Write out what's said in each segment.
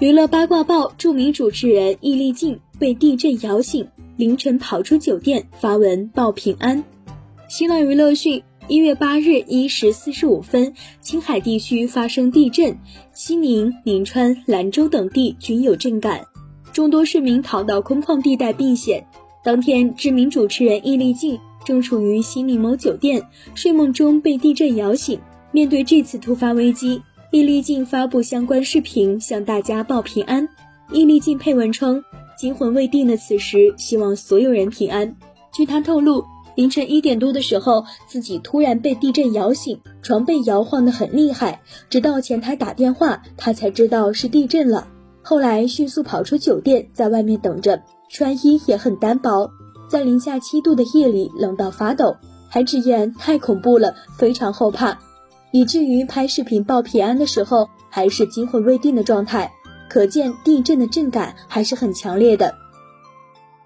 娱乐八卦报：著名主持人易立竞被地震摇醒，凌晨跑出酒店发文报平安。新浪娱乐讯：一月八日一时四十五分，青海地区发生地震，西宁、银川、兰州等地均有震感，众多市民逃到空旷地带避险。当天，知名主持人易立竞正处于西宁某酒店，睡梦中被地震摇醒。面对这次突发危机。易立竞发布相关视频向大家报平安。易立竞配文称：“惊魂未定的此时，希望所有人平安。”据他透露，凌晨一点多的时候，自己突然被地震摇醒，床被摇晃得很厉害，直到前台打电话，他才知道是地震了。后来迅速跑出酒店，在外面等着，穿衣也很单薄，在零下七度的夜里冷到发抖，还直言太恐怖了，非常后怕。以至于拍视频报平安的时候还是惊魂未定的状态，可见地震的震感还是很强烈的。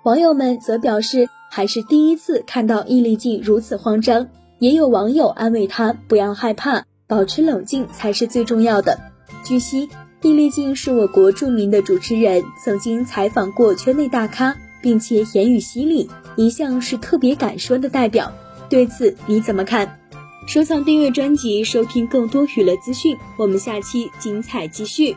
网友们则表示，还是第一次看到易立竞如此慌张，也有网友安慰他不要害怕，保持冷静才是最重要的。据悉，易立竞是我国著名的主持人，曾经采访过圈内大咖，并且言语犀利，一向是特别敢说的代表。对此你怎么看？收藏、订阅专辑，收听更多娱乐资讯。我们下期精彩继续。